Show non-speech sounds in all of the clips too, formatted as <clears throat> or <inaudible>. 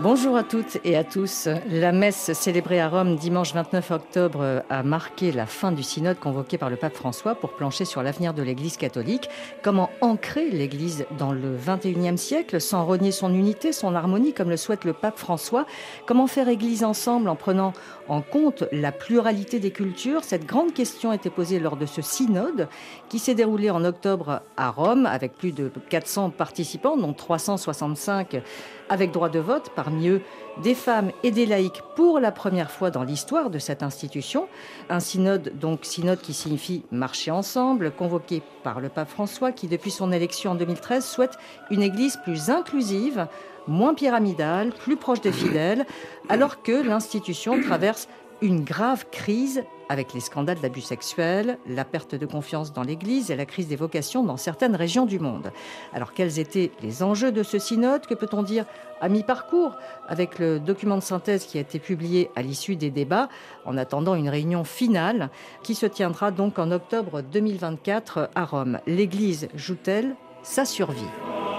Bonjour à toutes et à tous. La messe célébrée à Rome dimanche 29 octobre a marqué la fin du synode convoqué par le pape François pour plancher sur l'avenir de l'Église catholique. Comment ancrer l'Église dans le 21e siècle sans renier son unité, son harmonie comme le souhaite le pape François? Comment faire Église ensemble en prenant en compte la pluralité des cultures? Cette grande question a été posée lors de ce synode qui s'est déroulé en octobre à Rome avec plus de 400 participants, dont 365 avec droit de vote, parmi eux des femmes et des laïcs pour la première fois dans l'histoire de cette institution. Un synode, donc synode qui signifie marcher ensemble, convoqué par le pape François qui, depuis son élection en 2013, souhaite une église plus inclusive, moins pyramidale, plus proche des fidèles, alors que l'institution traverse une grave crise avec les scandales d'abus sexuels, la perte de confiance dans l'Église et la crise des vocations dans certaines régions du monde. Alors quels étaient les enjeux de ce synode Que peut-on dire à mi-parcours avec le document de synthèse qui a été publié à l'issue des débats en attendant une réunion finale qui se tiendra donc en octobre 2024 à Rome? L'Église joue-t-elle sa survie?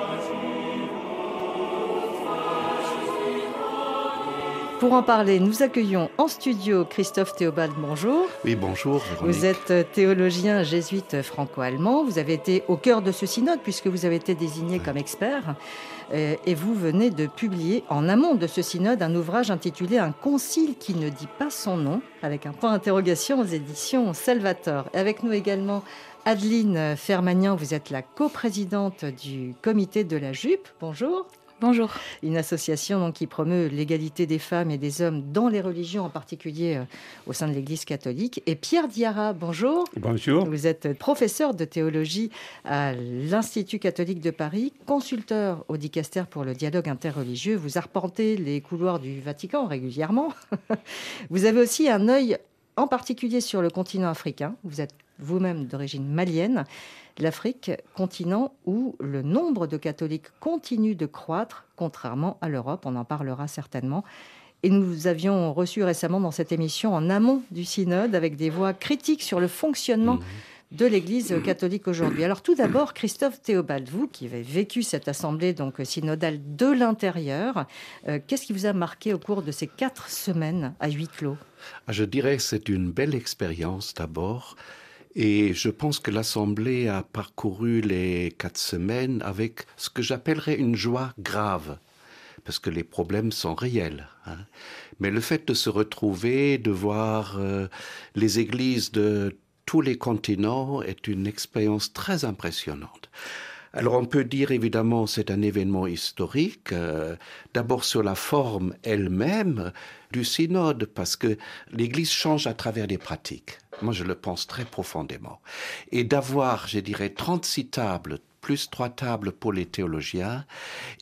Pour en parler, nous accueillons en studio Christophe Théobald. Bonjour. Oui, bonjour. Vous êtes théologien jésuite franco-allemand. Vous avez été au cœur de ce synode puisque vous avez été désigné comme expert. Euh, et vous venez de publier en amont de ce synode un ouvrage intitulé Un concile qui ne dit pas son nom, avec un point d'interrogation aux éditions Salvator. Et avec nous également Adeline Fermagnan, vous êtes la coprésidente du comité de la jupe. Bonjour. Bonjour. Une association qui promeut l'égalité des femmes et des hommes dans les religions, en particulier euh, au sein de l'Église catholique. Et Pierre Diarra, bonjour. Bonjour. Vous êtes professeur de théologie à l'Institut catholique de Paris, consulteur au dicaster pour le dialogue interreligieux. Vous arpentez les couloirs du Vatican régulièrement. <laughs> Vous avez aussi un œil en particulier sur le continent africain. Vous êtes vous-même d'origine malienne l'Afrique, continent où le nombre de catholiques continue de croître, contrairement à l'Europe, on en parlera certainement. Et nous avions reçu récemment dans cette émission, en amont du synode, avec des voix critiques sur le fonctionnement mmh. de l'Église catholique aujourd'hui. Alors tout d'abord, Christophe Théobald, vous qui avez vécu cette assemblée donc synodale de l'intérieur, euh, qu'est-ce qui vous a marqué au cours de ces quatre semaines à huis clos? Ah, Je dirais que c'est une belle expérience d'abord. Et je pense que l'Assemblée a parcouru les quatre semaines avec ce que j'appellerais une joie grave, parce que les problèmes sont réels. Hein. Mais le fait de se retrouver, de voir euh, les églises de tous les continents est une expérience très impressionnante. Alors on peut dire évidemment c'est un événement historique, euh, d'abord sur la forme elle-même du synode, parce que l'Église change à travers les pratiques. Moi je le pense très profondément. Et d'avoir, je dirais, 36 tables, plus trois tables pour les théologiens,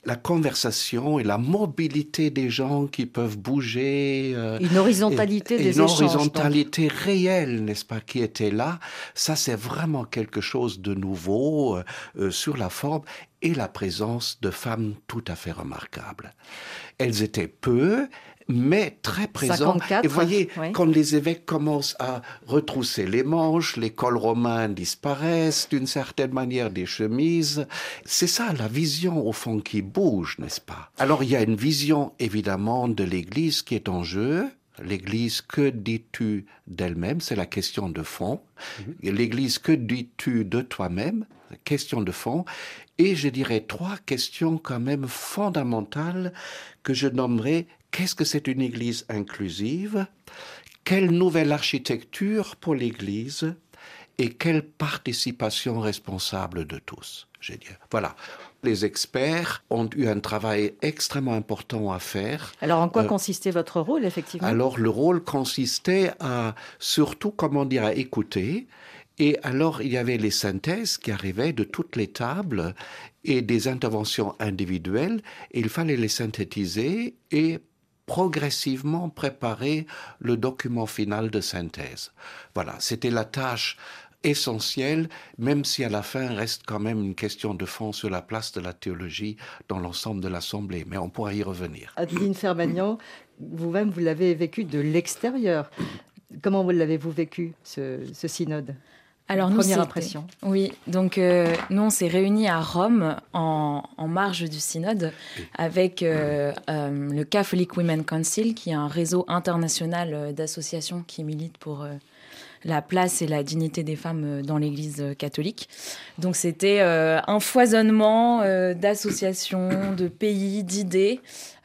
la conversation et la mobilité des gens qui peuvent bouger. Euh, une horizontalité et, des une horizontalité réelle, n'est-ce pas, qui était là. Ça, c'est vraiment quelque chose de nouveau euh, euh, sur la forme et la présence de femmes tout à fait remarquables. Elles étaient peu, mais très présent. et voyez, quand les évêques commencent à retrousser les manches, les cols romains disparaissent d'une certaine manière des chemises, c'est ça la vision au fond qui bouge, n'est-ce pas? Alors il y a une vision évidemment de l'Église qui est en jeu. L'Église, que dis-tu d'elle-même? C'est la question de fond. Mhm. L'Église, que dis-tu de toi-même? Question de fond. Et je dirais trois questions quand même fondamentales que je nommerai Qu'est-ce que c'est une Église inclusive? Quelle nouvelle architecture pour l'Église? Et quelle participation responsable de tous? J'ai dit. Voilà. Les experts ont eu un travail extrêmement important à faire. Alors, en quoi euh, consistait votre rôle, effectivement? Alors, le rôle consistait à surtout, comment dire, à écouter, et alors, il y avait les synthèses qui arrivaient de toutes les tables et des interventions individuelles. Et il fallait les synthétiser et progressivement préparer le document final de synthèse. Voilà, c'était la tâche essentielle, même si à la fin reste quand même une question de fond sur la place de la théologie dans l'ensemble de l'Assemblée, mais on pourra y revenir. Adeline Fermagnan, vous-même, vous l'avez vécu de l'extérieur. Comment vous l'avez-vous vécu, ce, synode? Alors, Première impression. Oui, donc euh, nous, on s'est réunis à Rome en, marge du synode avec euh, euh, le Catholic Women Council, qui est un réseau international d'associations qui militent pour la place et la dignité des femmes dans l'Église catholique. Donc, c'était un foisonnement d'associations, de pays, d'idées,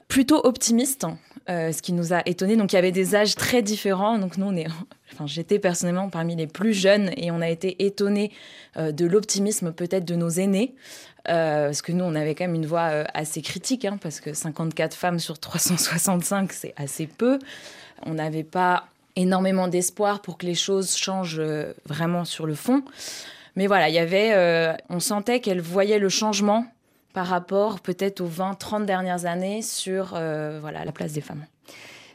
plutôt optimiste euh, ce qui nous a étonnés. Donc il y avait des âges très différents. Donc nous, on est, <laughs> enfin, j'étais personnellement parmi les plus jeunes et on a été étonnés euh, de l'optimisme peut-être de nos aînés. Euh, parce que nous, on avait quand même une voix assez critique, hein, parce que 54 femmes sur 365, c'est assez peu. On n'avait pas énormément d'espoir pour que les choses changent vraiment sur le fond. Mais voilà, il y avait, on sentait qu'elle voyait le changement par rapport peut-être aux 20-30 dernières années sur euh, voilà, la place des femmes.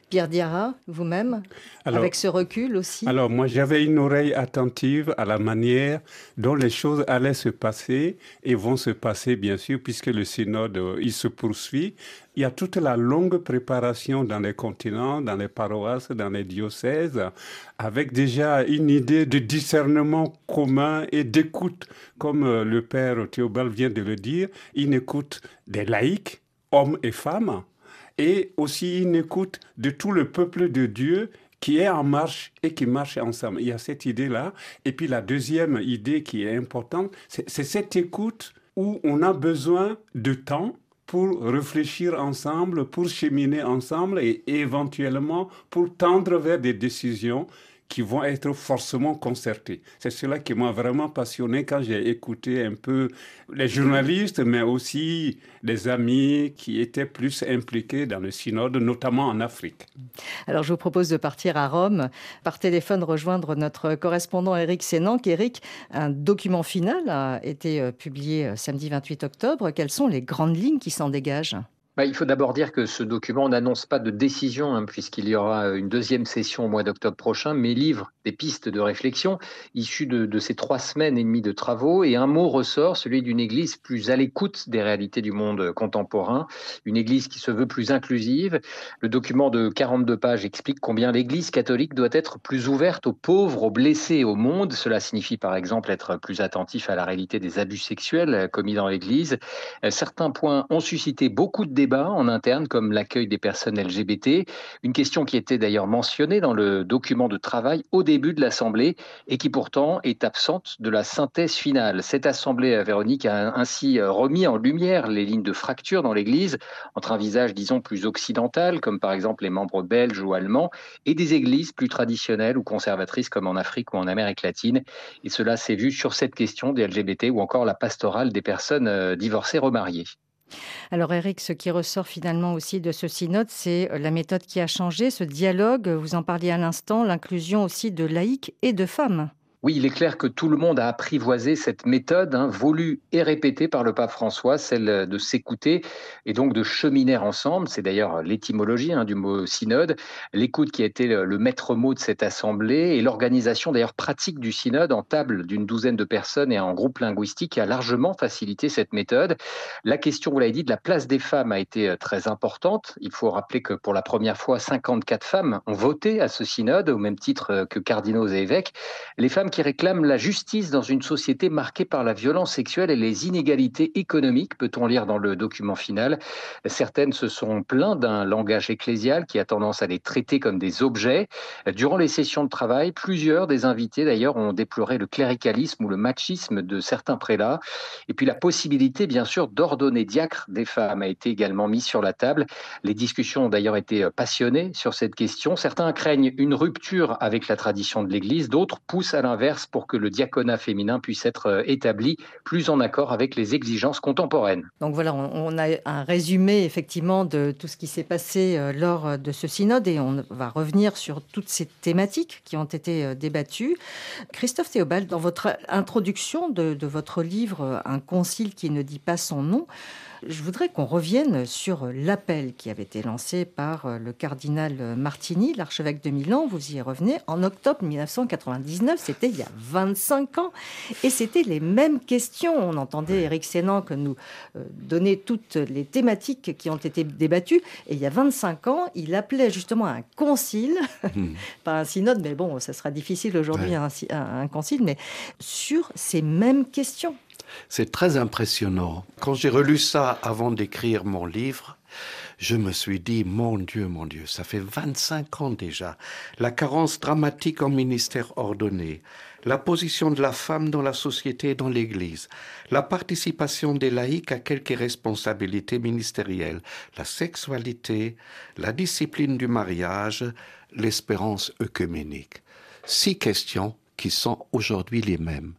Pierre Diarra, vous-même, avec ce recul aussi Alors, moi, j'avais une oreille attentive à la manière dont les choses allaient se passer et vont se passer, bien sûr, puisque le synode, euh, il se poursuit. Il y a toute la longue préparation dans les continents, dans les paroisses, dans les diocèses, avec déjà une idée de discernement commun et d'écoute, comme euh, le père Théobald vient de le dire, une écoute des laïcs, hommes et femmes, et aussi une écoute de tout le peuple de Dieu qui est en marche et qui marche ensemble. Il y a cette idée-là. Et puis la deuxième idée qui est importante, c'est cette écoute où on a besoin de temps pour réfléchir ensemble, pour cheminer ensemble et éventuellement pour tendre vers des décisions qui vont être forcément concertés. C'est cela qui m'a vraiment passionné quand j'ai écouté un peu les journalistes, mais aussi les amis qui étaient plus impliqués dans le synode, notamment en Afrique. Alors je vous propose de partir à Rome, par téléphone rejoindre notre correspondant Eric Sénanc. Eric, un document final a été euh, publié euh, samedi 28 octobre. Quelles sont les grandes lignes qui s'en dégagent? Il faut d'abord dire que ce document n'annonce pas de décision, hein, puisqu'il y aura une deuxième session au mois d'octobre prochain, mais livre des pistes de réflexion issues de, ces trois semaines et demie de travaux. Et un mot ressort, celui d'une Église plus à l'écoute des réalités du monde contemporain, une Église qui se veut plus inclusive. Le document de 42 pages explique combien l'Église catholique doit être plus ouverte aux pauvres, aux blessés, au monde. Cela signifie par exemple être plus attentif à la réalité des abus sexuels commis dans l'Église. Certains points ont suscité beaucoup de débats en interne comme l'accueil des personnes LGBT, une question qui était d'ailleurs mentionnée dans le document de travail au début de l'Assemblée et qui pourtant est absente de la synthèse finale. Cette Assemblée, euh, Véronique, a ainsi euh, remis en lumière les lignes de fracture dans l'Église entre un visage, disons, plus occidental, comme par exemple les membres belges ou allemands, et des églises plus traditionnelles ou conservatrices comme en Afrique ou en Amérique latine. Et cela s'est vu sur cette question des LGBT ou encore la pastorale des personnes euh, divorcées remariées. Alors Eric, ce qui ressort finalement aussi de ce synode, c'est euh, la méthode qui a changé, ce dialogue, vous en parliez à l'instant, l'inclusion aussi de laïcs et de femmes. Oui, il est clair que tout le monde a apprivoisé cette méthode hein, voulue et répétée par le pape François, celle de s'écouter et donc de cheminer ensemble. C'est d'ailleurs l'étymologie hein, du mot synode, l'écoute qui a été le maître mot de cette assemblée et l'organisation d'ailleurs pratique du synode en table d'une douzaine de personnes et en groupe linguistique a largement facilité cette méthode. La question, vous l'avez dit, de la place des femmes a été euh, très importante. Il faut rappeler que pour la première fois, 54 femmes ont voté à ce synode au même titre euh, que cardinaux et évêques. Les femmes qui réclament la justice dans une société marquée par la violence sexuelle et les inégalités économiques, peut-on lire dans le document final. Certaines se sont plaintes d'un langage ecclésial qui a tendance à les traiter comme des objets. Durant les sessions de travail, plusieurs des invités d'ailleurs ont déploré le cléricalisme ou le machisme de certains prélats. Et puis la possibilité, bien sûr, d'ordonner diacre des femmes a été également mise sur la table. Les discussions ont d'ailleurs été passionnées sur cette question. Certains craignent une rupture avec la tradition de l'Église, d'autres poussent à l'inverse pour que le diaconat féminin puisse être euh, établi plus en accord avec les exigences contemporaines. Donc voilà, on a un résumé effectivement de tout ce qui s'est passé euh, lors euh, de ce synode et on va revenir sur toutes ces thématiques qui ont été débattues. Christophe Théobald, dans votre introduction de, de votre livre Un concile qui ne dit pas son nom, Je voudrais qu'on revienne sur l'appel qui avait été lancé par euh, le cardinal Martini, l'archevêque de Milan. Vous y revenez en octobre 1999, c'était il y a 25 ans, et c'était les mêmes questions. On entendait Eric Sénan que nous euh, donner toutes les thématiques qui ont été débattues, et il y a 25 ans, il appelait justement un concile, hmm. <laughs> pas un synode, mais bon, ça sera difficile aujourd'hui un, un concile, mais sur ces mêmes questions. C'est très impressionnant. Quand j'ai relu ça avant d'écrire mon livre, je me suis dit, mon Dieu, mon Dieu, ça fait 25 ans déjà. La carence dramatique en ministère ordonné, la position de la femme dans la société et dans l'Église, la participation des laïcs à quelques responsabilités ministérielles, la sexualité, la discipline du mariage, l'espérance œcuménique. Six questions qui sont aujourd'hui les mêmes.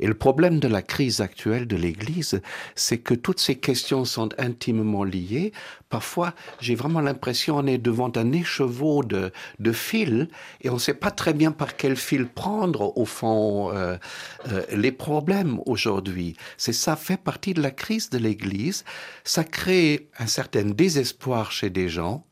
Et le problème de la crise actuelle de l'Église, c'est que toutes ces questions sont intimement liées. Parfois, j'ai vraiment l'impression qu'on est devant un écheveau de, de fils et on ne sait pas très bien par quel fil prendre, au fond, euh, euh, les problèmes aujourd'hui. C'est ça fait partie de la crise de l'Église. Ça crée un certain désespoir chez des gens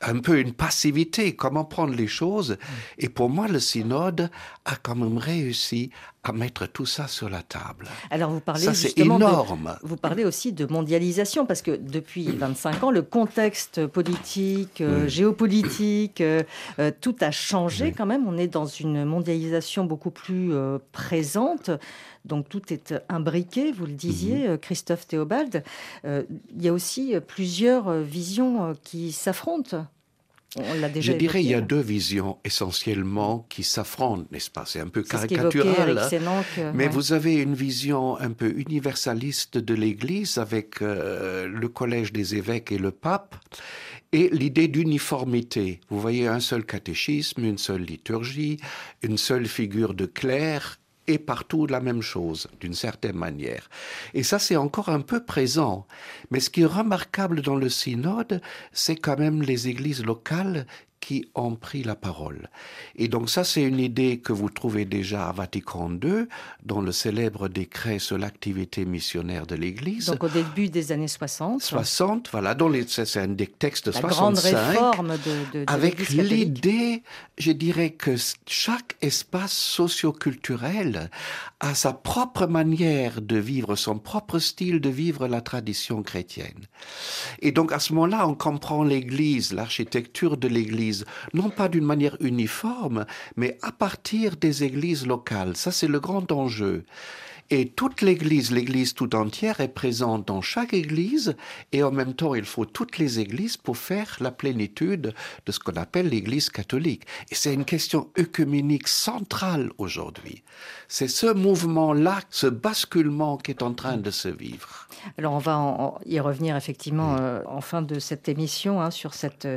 un peu une passivité, comment prendre les choses. Et pour moi, le synode a quand même réussi à mettre tout ça sur la table. Alors vous parlez ça, c'est énorme. vous parlez aussi de mondialisation parce que depuis <clears throat> 25 ans, le contexte politique, euh, géopolitique, euh, euh, tout a changé quand même. On est dans une mondialisation beaucoup plus présente. Donc tout est imbriqué, vous le disiez, mhm. Christophe Théobald. il y a aussi plusieurs visions qui s'affrontent. Je dirais il y a deux visions essentiellement qui s'affrontent, n'est-ce pas? C'est un peu caricatural. Hein. mais vous avez une vision un peu universaliste de l'Église avec euh, le collège des évêques et le pape et l'idée d'uniformité. Vous voyez un seul catéchisme, une seule liturgie, une seule figure de clerc et partout la même chose, d'une certaine manière. Et ça, c'est encore un peu présent. Mais ce qui est remarquable dans le synode, c'est quand même les églises locales qui ont pris la parole. Et donc ça, c'est une idée que vous trouvez déjà à Vatican II, dans le célèbre décret sur l'activité missionnaire de l'Église. Donc au début des années 60. 60, voilà, dans les, c'est un des textes de la 65. grande réforme de, de, de Avec l'idée, je dirais que chaque espace socioculturel a sa propre manière de vivre, son propre style de vivre la tradition chrétienne. Et donc à ce moment-là, on comprend l'Église, l'architecture de l'Église, non pas d'une manière uniforme, mais à partir des églises locales. Ça, c'est le grand enjeu. Et toute l'Église, l'Église tout entière est présente dans chaque Église et en même temps il faut toutes les Églises pour faire la plénitude de ce qu'on appelle l'Église catholique. Et c'est une question œcuménique centrale aujourd'hui. C'est ce mouvement-là, ce basculement qui est en train de se vivre. Alors on va y revenir effectivement euh, en fin de cette émission hein, sur cette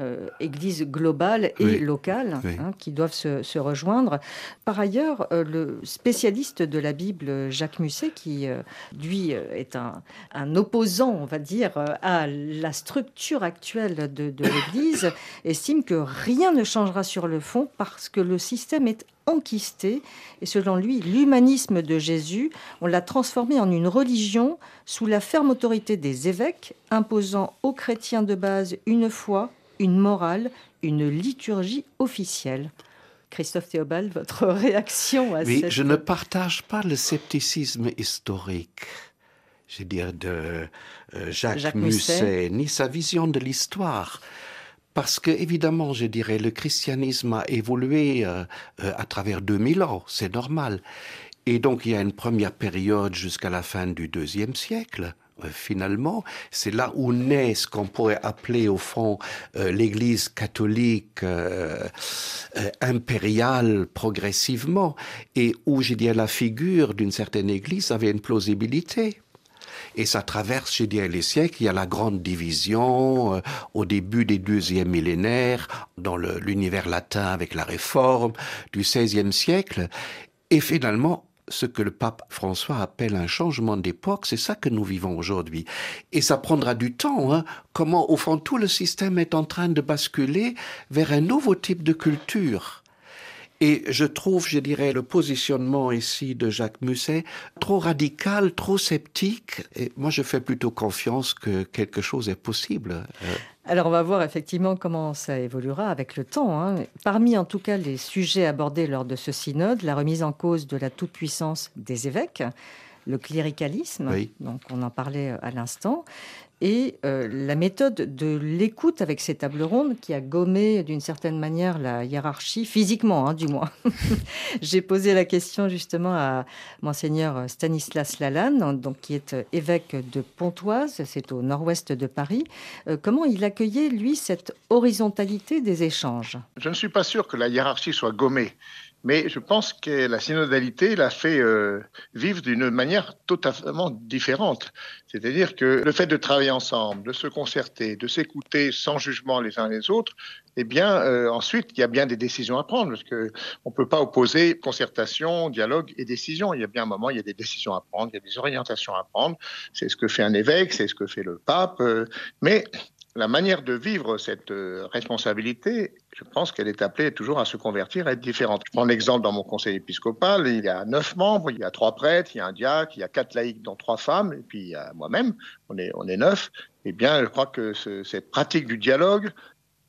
euh, Église globale et locale hein, qui doivent se, rejoindre. Par ailleurs, euh, le spécialiste de la Bible Jacques Musset, qui, euh, lui, euh, est un, opposant, on va dire, euh, à la structure actuelle de, de l'Église, <coughs> estime que rien ne changera sur le fond parce que le système est enquisté. Et selon lui, l'humanisme de Jésus, on l'a transformé en une religion sous la ferme autorité des évêques, imposant aux chrétiens de base une foi, une morale, une liturgie officielle. Christophe Théobald, votre <laughs> réaction à oui, je ne partage pas le scepticisme historique, je dire, de euh, Jacques, Musset, ni sa vision de l'histoire. Parce que, évidemment, je dirais, le christianisme a évolué euh, euh, à travers 2000 ans, c'est normal. Et donc, il y a une première période jusqu'à la fin du deuxième siècle, finalement, c'est là où naît ce qu'on pourrait appeler au fond euh, l'Église catholique euh, impériale progressivement, et où, j'ai dit, la figure d'une certaine Église avait une plausibilité. Et ça traverse, j'ai dit, les siècles. Il y a la grande division au début des deuxièmes millénaires, dans l'univers latin avec la réforme du XVIe siècle. Et finalement, ce que le pape François appelle un changement d'époque, c'est ça que nous vivons aujourd'hui. Et ça prendra du temps, hein. comment au fond tout le système est en train de basculer vers un nouveau type de culture. Et je trouve, je dirais, le positionnement ici de Jacques Musset trop radical, trop sceptique. Et moi, je fais plutôt confiance que quelque chose est possible. Euh, alors on va voir effectivement comment ça évoluera avec le temps. Hein. Parmi en tout cas les sujets abordés lors de ce synode, la remise en cause de la toute-puissance des évêques, le cléricalisme, donc on en parlait à l'instant, et euh, la méthode de l'écoute avec ces tables rondes qui a gommé d'une certaine manière la hiérarchie, physiquement hein, du moins. <laughs> J'ai posé la question justement à monseigneur Stanislas Lalanne, donc, qui est évêque de Pontoise, c'est au nord-ouest de Paris. Euh, comment il accueillait, lui, cette horizontalité des échanges? Je ne suis pas sûr que la hiérarchie soit gommée. Mais je pense que la synodalité l'a fait euh, vivre d'une manière totalement différente. C'est-à-dire que le fait de travailler ensemble, de se concerter, de s'écouter sans jugement les uns les autres, eh bien, euh, ensuite, il y a bien des décisions à prendre, parce que on peut pas opposer concertation, dialogue et décision. Il y a bien un moment, il y a des décisions à prendre, il y a des orientations à prendre. C'est ce que fait un évêque, c'est ce que fait le pape. Euh, mais la manière de vivre cette responsabilité, je pense qu'elle est appelée toujours à se convertir, à être différente. Je prends l'exemple dans mon conseil épiscopal, il y a neuf membres, il y a trois prêtres, il y a un diacre, il y a quatre laïcs, dont trois femmes, et puis il y a moi-même, on est, on est neuf. Eh bien, je crois que cette pratique du dialogue,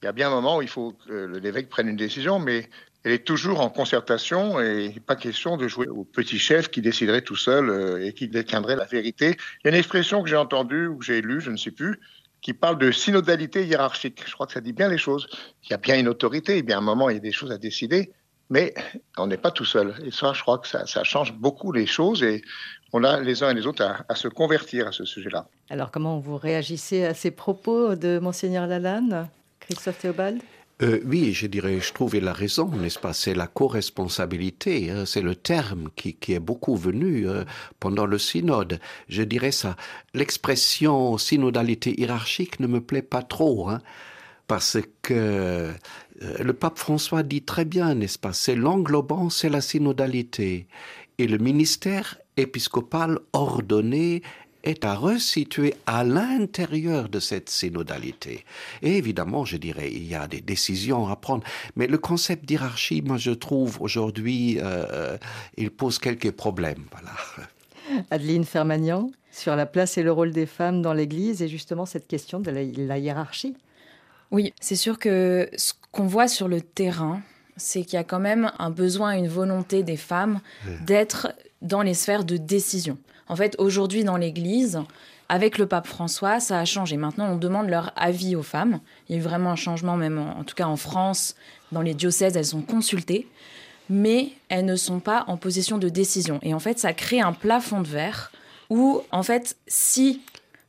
il y a bien un moment où il faut que l'évêque prenne une décision, mais elle est toujours en concertation et pas question de jouer au petit chef qui déciderait tout seul euh, et qui détiendrait la vérité. Il y a une expression que j'ai entendue ou que j'ai lue, je ne sais plus, qui parle de synodalité hiérarchique. Je crois que ça dit bien les choses. Il y a bien une autorité, il y a un moment, il y a des choses à décider, mais on n'est pas tout seul. Et ça, je crois que ça, change beaucoup les choses et on a les uns et les autres à, à se convertir à ce sujet-là. Alors, comment vous réagissez à ces propos de Monseigneur Lalanne, Christophe Théobald? Euh, oui, je dirais, je trouvais la raison, n'est-ce pas? C'est la co-responsabilité, hein, c'est le terme qui, qui, est beaucoup venu euh, pendant le synode. Je dirais ça. L'expression synodalité hiérarchique ne me plaît pas trop, hein, parce que euh, le pape François dit très bien, n'est-ce pas? C'est l'englobant, c'est la synodalité. Et le ministère épiscopal ordonné est à resituer à l'intérieur de cette synodalité. Et évidemment, je dirais, il y a des décisions à prendre, mais le concept d'hierarchie, moi, je trouve aujourd'hui, euh, il pose quelques problèmes. Voilà. <laughs> Adeline Fermagnan, sur la place et le rôle des femmes dans l'Église et justement cette question de la, hiérarchie. Oui, c'est sûr que ce qu'on voit sur le terrain, c'est qu'il y a quand même un besoin, une volonté des femmes d'être dans les sphères de décision. En fait, aujourd'hui dans l'Église, avec le pape François, ça a changé. Maintenant, on demande leur avis aux femmes. Il y a eu vraiment un changement, même en, tout cas en France, dans les diocèses, elles sont consultées, mais elles ne sont pas en position de décision. Et en fait, ça crée un plafond de verre où, en fait, si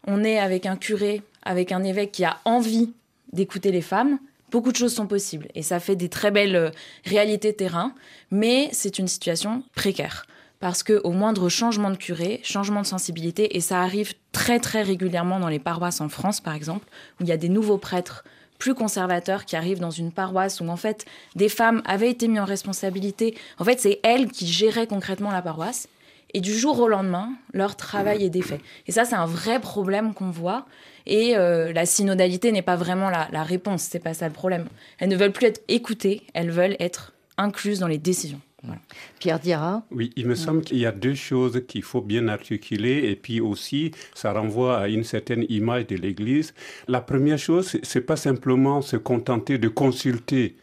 on est avec un curé, avec un évêque qui a envie d'écouter les femmes, beaucoup de choses sont possibles. Et ça fait des très belles euh, réalités terrain, mais c'est une situation précaire parce que au moindre changement de curé, changement de sensibilité, et ça arrive très très régulièrement dans les paroisses en France par exemple, où il y a des nouveaux prêtres plus conservateurs qui arrivent dans une paroisse où en fait des femmes avaient été mises en responsabilité. En fait, c'est elles qui géraient concrètement la paroisse. Et du jour au lendemain, leur travail est défait. Et ça, c'est un vrai problème qu'on voit. Et euh, la synodalité n'est pas vraiment la, la réponse. C'est pas ça le problème. Elles ne veulent plus être écoutées. Elles veulent être incluses dans les décisions. Pierre Dira Oui, il me semble qu'il y a deux choses qu'il faut bien articuler et puis aussi ça renvoie à une certaine image de l'Église. La première chose, c'est pas simplement se contenter de consulter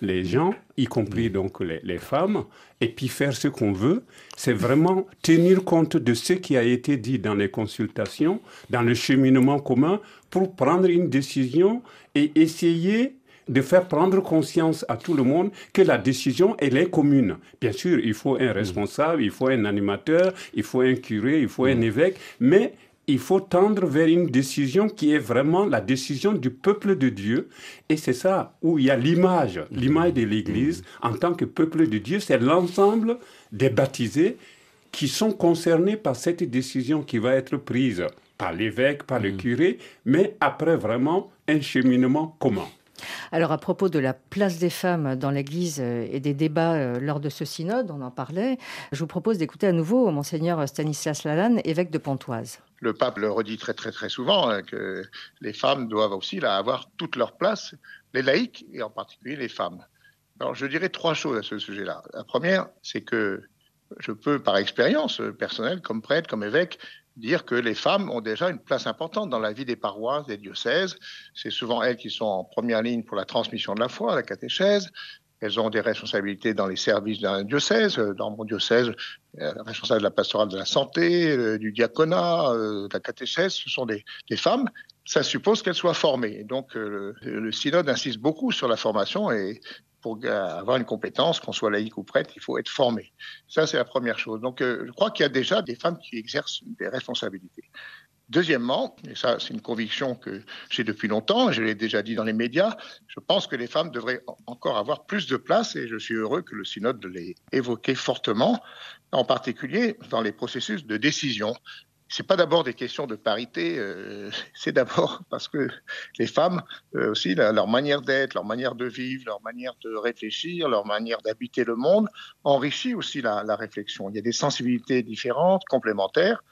les gens, y compris donc les, les femmes, et puis faire ce qu'on veut, c'est vraiment tenir compte de ce qui a été dit dans les consultations, dans le cheminement commun, pour prendre une décision et essayer de faire prendre conscience à tout le monde que la décision, elle est commune. Bien sûr, il faut un responsable, il faut un animateur, il faut un curé, il faut un mm. évêque, mais il faut tendre vers une décision qui est vraiment la décision du peuple de Dieu. Et c'est ça où il y a l'image, mm. l'image de l'Église mm. en tant que peuple de Dieu, c'est l'ensemble des baptisés qui sont concernés par cette décision qui va être prise par l'évêque, par le curé, mais après vraiment un cheminement commun. Alors à propos de la place des femmes dans l'Église euh, et des débats euh, lors de ce synode, on en parlait, je vous propose d'écouter à nouveau monseigneur Stanislas Lalanne, évêque de Pontoise. Le pape le redit très très très souvent hein, que les femmes doivent aussi là, avoir toute leur place, les laïcs et en particulier les femmes. Alors, je dirais trois choses à ce sujet-là. La première, c'est que je peux, par expérience personnelle, comme prêtre, comme évêque, dire que les femmes ont déjà une place importante dans la vie des paroisses, des diocèses. C'est souvent elles qui sont en première ligne pour la transmission de la foi, la catéchèse. Elles ont des responsabilités dans les services d'un diocèse. Dans mon diocèse, euh, responsable de la pastorale de la santé, euh, du diaconat, euh, de la catéchèse, ce sont des, femmes. Ça suppose qu'elles soient formées. donc, le, le synode insiste beaucoup sur la formation et pour avoir une compétence, qu'on soit laïque ou prêtre, il faut être formé. Ça, c'est la première chose. Donc, euh, je crois qu'il y a déjà des femmes qui exercent des responsabilités. Deuxièmement, et ça c'est une conviction que j'ai depuis longtemps, je l'ai déjà dit dans les médias, je pense que les femmes devraient encore avoir plus de place et je suis heureux que le synode l'ait évoqué fortement, en particulier dans les processus de décision c'est pas d'abord des questions de parité, euh, <laughs> c'est d'abord parce que les femmes euh, aussi, leur manière d'être, leur manière de vivre, leur manière de réfléchir, leur manière d'habiter le monde enrichit aussi la, réflexion. Il y a des sensibilités différentes, complémentaires.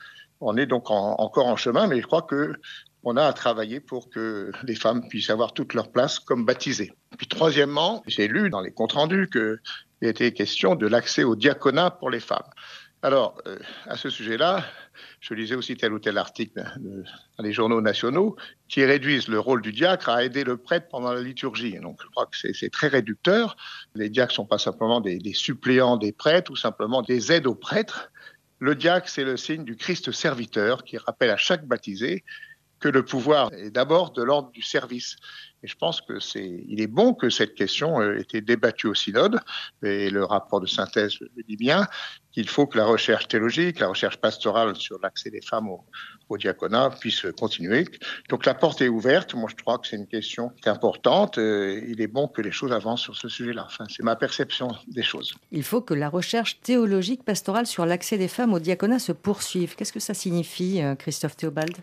On est donc encore en chemin, mais je crois que on a à travailler pour que les femmes puissent avoir toute leur place comme baptisées. Puis troisièmement, j'ai lu dans les comptes rendus qu'il était question de l'accès au diaconat pour les femmes. Alors, euh, à ce sujet-là, je lisais aussi tel ou tel article dans les journaux nationaux qui réduisent le rôle du diacre à aider le prêtre pendant la liturgie. Donc, je crois que c'est très réducteur. Les diacres ne sont pas simplement des, des suppléants des prêtres ou simplement des aides aux prêtres. Le diacre, c'est le signe du Christ serviteur qui rappelle à chaque baptisé que le pouvoir est d'abord de l'ordre du service. Et je pense que c'est, il est bon que cette question ait été débattue au synode, et le rapport de synthèse le dit bien, qu'il faut que la recherche théologique, la recherche pastorale sur l'accès des femmes au, diaconat puisse continuer. Donc la porte est ouverte. Moi, je crois que c'est une question importante. Euh, il est bon que les choses avancent sur ce sujet-là. Enfin, c'est ma perception des choses. Il faut que la recherche théologique pastorale sur l'accès des femmes au diaconat se poursuive. Qu'est-ce que ça signifie, euh, Christophe Théobald?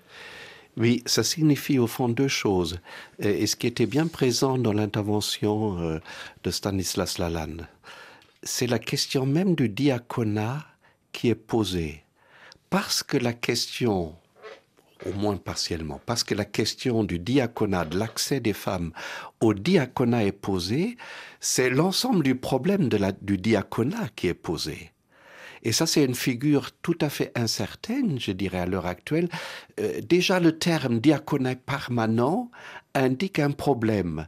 Oui, ça signifie au fond deux choses. Et ce qui était bien présent dans l'intervention euh, de Stanislas Lalanne, c'est la question même du diaconat qui est posée. Parce que la question, au moins partiellement, parce que la question du diaconat, de l'accès des femmes au diaconat est posée, c'est l'ensemble du problème du diaconat qui est posé. Et ça, c'est une figure tout à fait incertaine, je dirais, à l'heure actuelle. Euh, déjà, le terme diaconé permanent indique un problème.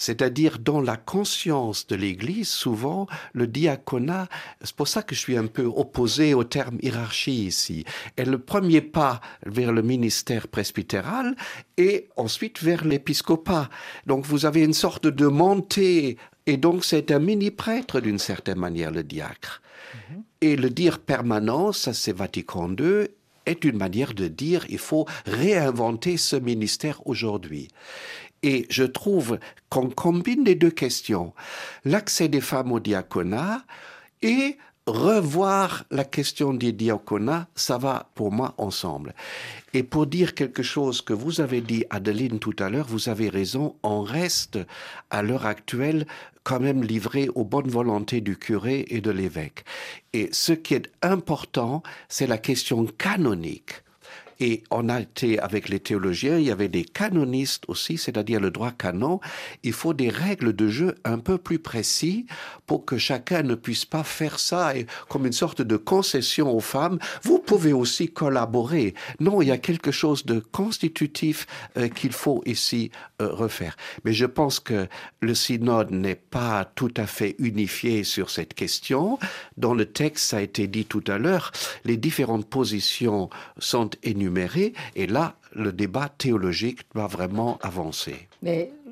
C'est-à-dire dans la conscience de l'Église, souvent le diaconat, c'est pour ça que je suis un peu opposé au terme hiérarchie ici, est le premier pas vers le ministère presbytéral et ensuite vers l'épiscopat. Donc vous avez une sorte de montée et donc c'est un mini-prêtre d'une certaine manière le diacre. Mhm. Et le dire permanent, ça c'est Vatican II, est une manière de dire il faut réinventer ce ministère aujourd'hui. Et je trouve qu'on combine les deux questions, l'accès des femmes au diaconat et revoir la question des diaconats, ça va pour moi ensemble. Et pour dire quelque chose que vous avez dit, Adeline, tout à l'heure, vous avez raison, on reste à l'heure actuelle quand même livré aux bonnes volontés du curé et de l'évêque. Et ce qui est important, c'est la question canonique. Et on a été avec les théologiens, il y avait des canonistes aussi, c'est-à-dire le droit canon. Il faut des règles de jeu un peu plus précises pour que chacun ne puisse pas faire ça et, comme une sorte de concession aux femmes. Vous pouvez aussi collaborer. Non, il y a quelque chose de constitutif euh, qu'il faut ici euh, refaire. Mais je pense que le synode n'est pas tout à fait unifié sur cette question. Dans le texte, ça a été dit tout à l'heure, les différentes positions sont énumérées et là, le débat théologique doit vraiment avancer.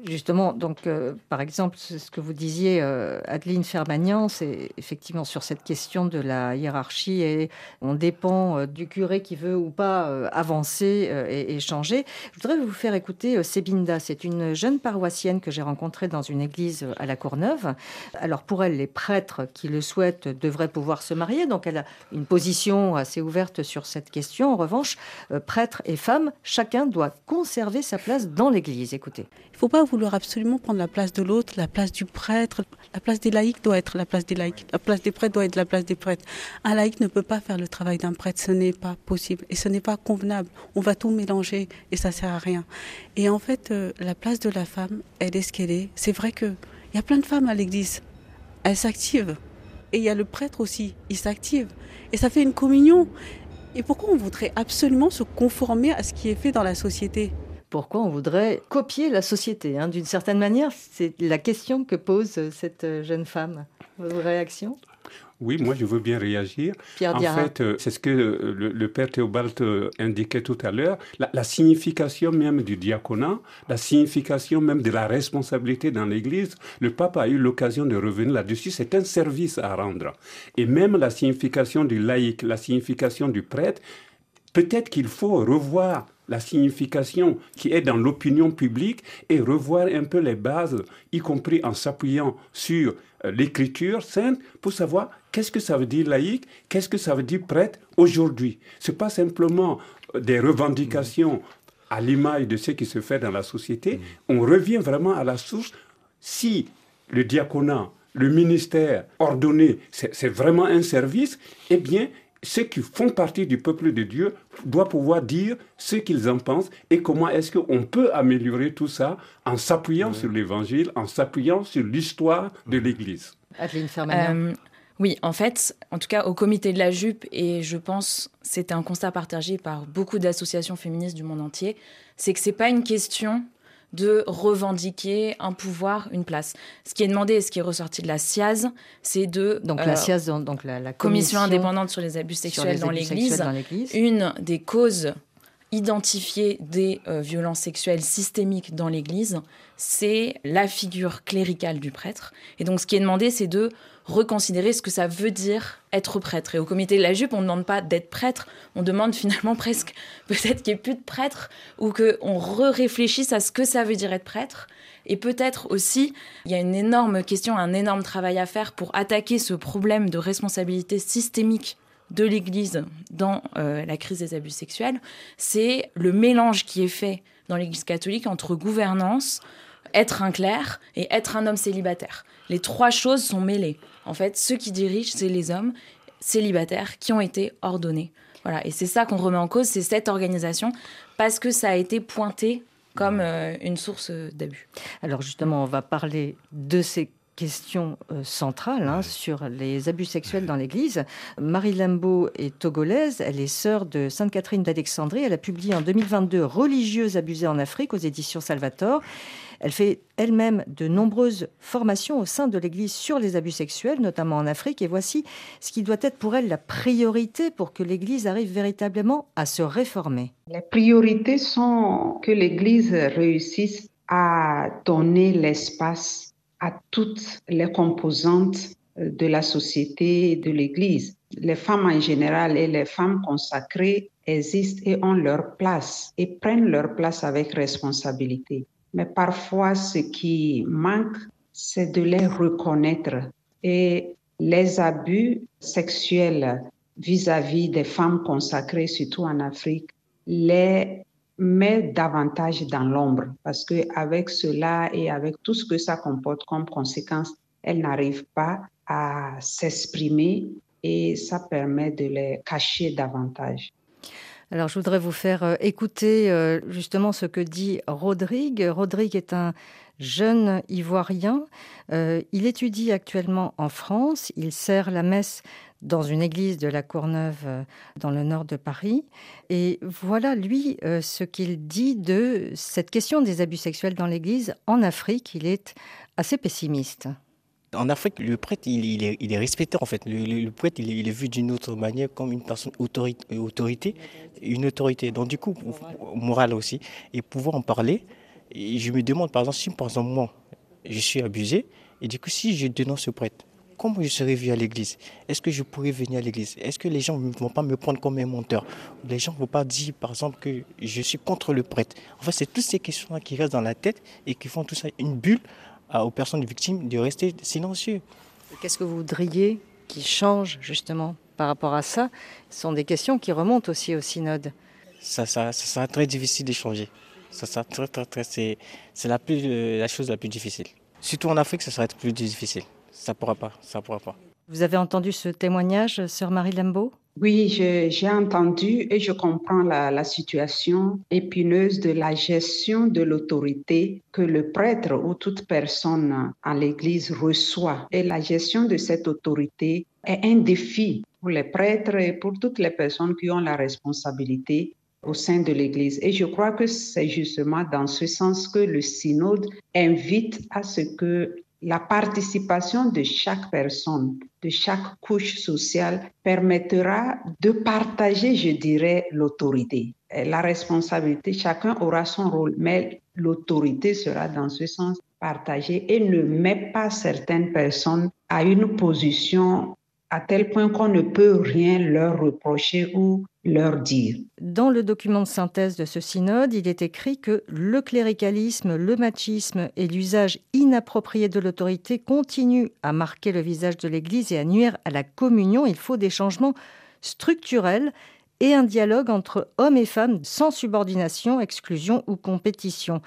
Justement, donc, euh, par exemple, ce que vous disiez, euh, Adeline Fermagnan, c'est effectivement sur cette question de la hiérarchie et on dépend euh, du curé qui veut ou pas avancer et, changer. Je voudrais vous faire écouter Sebinda. C'est une jeune paroissienne que j'ai rencontrée dans une église à la Courneuve. Alors, pour elle, les prêtres qui le souhaitent devraient pouvoir se marier. Donc, elle a une position assez ouverte sur cette question. En revanche, prêtres et femmes, chacun doit conserver sa place dans l'église. Écoutez. Il faut pas vouloir absolument prendre la place de l'autre, la place du prêtre. La place des laïcs doit être la place des laïcs. La place des prêtres doit être la place des prêtres. Un laïc ne peut pas faire le travail d'un prêtre. Ce n'est pas possible. Et ce n'est pas convenable. On va tout mélanger et ça sert à rien. Et en fait, euh, la place de la femme, elle est ce qu'elle est. C'est vrai qu'il y a plein de femmes à l'église. elle s'active. Et il y a le prêtre aussi, il s'active. Et ça fait une communion. Et pourquoi on voudrait absolument se conformer à ce qui est fait dans la société? Pourquoi on voudrait copier la société hein. D'une certaine manière, c'est la question que pose cette jeune femme. Vos réactions oui, moi je veux bien réagir. en fait, euh, c'est ce que euh, le, père Théobald euh, indiquait tout à l'heure, la, signification même du diaconat, la signification même de la responsabilité dans l'Église. Le pape a eu l'occasion de revenir là-dessus. C'est un service à rendre. Et même la signification du laïc, la signification du prêtre, peut-être qu'il faut revoir la signification qui est dans l'opinion publique et revoir un peu les bases, y compris en s'appuyant sur l'écriture sainte, pour savoir Qu'est-ce que ça veut dire laïque Qu'est-ce que ça veut dire prêtre aujourd'hui Ce n'est pas simplement euh, des revendications à l'image de ce qui se fait dans la société. Mm. On revient vraiment à la source. Si le diaconat, le ministère ordonné, c'est vraiment un service, eh bien, ceux qui font partie du peuple de Dieu doivent pouvoir dire ce qu'ils en pensent et comment est-ce qu'on peut améliorer tout ça en s'appuyant sur l'Évangile, en s'appuyant sur l'histoire de l'Église. Adeline oui, en fait, en tout cas au comité de la jupe, et je pense c'était un constat partagé par beaucoup d'associations féministes du monde entier, c'est que c'est pas une question de revendiquer un pouvoir, une place. Ce qui est demandé et ce qui est ressorti de la SIAZ, c'est de... Donc la euh, SIAZ, donc la, commission, indépendante sur les abus sexuels, dans l'Église, une des causes identifiées des euh, violences sexuelles systémiques dans l'Église, c'est la figure cléricale du prêtre. Et donc ce qui est demandé, c'est de reconsidérer ce que ça veut dire être prêtre. Et au comité de la jupe, on ne demande pas d'être prêtre, on demande finalement <laughs> presque peut-être qu'il n'y ait plus de prêtre ou qu'on re-réfléchisse à ce que ça veut dire être prêtre. Et peut-être aussi, il y a une énorme question, un énorme travail à faire pour attaquer ce problème de responsabilité systémique de l'Église dans euh, la crise des abus sexuels. C'est le mélange qui est fait dans l'Église catholique entre gouvernance, être un clerc et être un homme célibataire. Les trois choses sont mêlées. En fait, ceux qui dirigent, c'est les hommes célibataires qui ont été ordonnés. Voilà, et c'est ça qu'on remet en cause, c'est cette organisation, parce que ça a été pointé comme euh, une source d'abus. Alors justement, on va parler de ces questions euh, centrales hein, sur les abus sexuels dans l'Église. Marie Lambeau est togolaise, elle est sœur de Sainte Catherine d'Alexandrie. Elle a publié en 2022 Religieuses abusées en Afrique aux éditions Salvator. Elle fait elle-même de nombreuses formations au sein de l'Église sur les abus sexuels, notamment en Afrique. Et voici ce qui doit être pour elle la priorité pour que l'Église arrive véritablement à se réformer. Les priorités sont que l'Église réussisse à donner l'espace à toutes les composantes de la société et de l'Église. Les femmes en général et les femmes consacrées existent et ont leur place et prennent leur place avec responsabilité. Mais parfois, ce qui manque, c'est de les reconnaître. Et les abus sexuels vis-à-vis des femmes consacrées, surtout en Afrique, les met davantage dans l'ombre parce qu'avec cela et avec tout ce que ça comporte comme conséquence, elles n'arrivent pas à s'exprimer et ça permet de les cacher davantage. Alors, je voudrais vous faire euh, écouter euh, justement ce que dit Rodrigue. Rodrigue est un jeune Ivoirien. Euh, il étudie actuellement en France. Il sert la messe dans une église de la Courneuve dans le nord de Paris. Et voilà, lui, ce qu'il dit de cette question des abus sexuels dans l'église en Afrique. Il est assez pessimiste. En Afrique, le prêtre, il, est, respecté en fait. Le, prêtre, il est, vu d'une autre manière comme une personne autorité, une autorité. Donc du coup, morale aussi. Et pouvoir en parler, je me demande par exemple si par exemple moi, je suis abusé, et du coup si je dénonce ce prêtre, comment je serai vu à l'église? Est-ce que je pourrais venir à l'église? Est-ce que les gens ne vont pas me prendre comme un menteur? Les gens ne vont pas dire, par exemple, que je suis contre le prêtre. En fait, c'est toutes ces questions-là qui restent dans la tête et qui font tout ça une bulle aux personnes victimes de rester silencieux. Qu'est-ce que vous voudriez qui change justement par rapport à ça? Ce sont des questions qui remontent aussi au synode. Ça, ça, ça sera très difficile d'échanger. Ça, ça, très, très, très, c'est, c'est la, plus, la chose la plus difficile. Surtout en Afrique, ça sera plus difficile. Ça ne pourra pas, ça pourra pas. Vous avez entendu ce témoignage, sœur Marie Lambeau Oui, j'ai entendu et je comprends la, la, situation épineuse de la gestion de l'autorité que le prêtre ou toute personne à l'Église reçoit. Et la gestion de cette autorité est un défi pour les prêtres et pour toutes les personnes qui ont la responsabilité au sein de l'Église. Et je crois que c'est justement dans ce sens que le synode invite à ce que la participation de chaque personne, de chaque couche sociale, permettra de partager, je dirais, l'autorité. La responsabilité, chacun aura son rôle, mais l'autorité sera dans ce sens partagée et ne met pas certaines personnes à une position à tel point qu'on ne peut rien leur reprocher ou leur dire. Dans le document de synthèse de ce synode, il est écrit que le cléricalisme, le machisme et l'usage inapproprié de l'autorité continuent à marquer le visage de l'Église et à nuire à la communion. Il faut des changements structurels et un dialogue entre hommes et femmes sans subordination, exclusion ou compétition.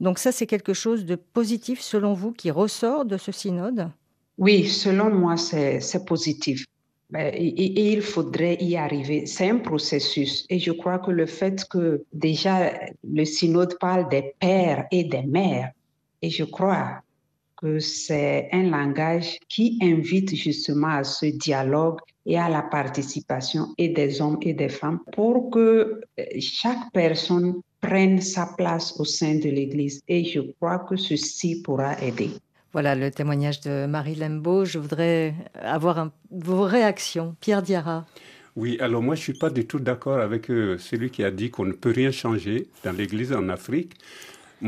Donc ça, c'est quelque chose de positif selon vous qui ressort de ce synode? Oui, selon moi, c'est positif. Et, il faudrait y arriver. C'est un processus. Et je crois que le fait que déjà le synode parle des pères et des mères, et je crois que c'est un langage qui invite justement à ce dialogue et à la participation des hommes et des femmes pour que euh, chaque personne prenne sa place au sein de l'Église. Et je crois que ceci pourra aider. Voilà le témoignage de Marie Lembeau. Je voudrais avoir vos réactions. Pierre Diarra. Oui, alors moi je ne suis pas du tout d'accord avec euh, celui qui a dit qu'on ne peut rien changer dans l'Église en Afrique.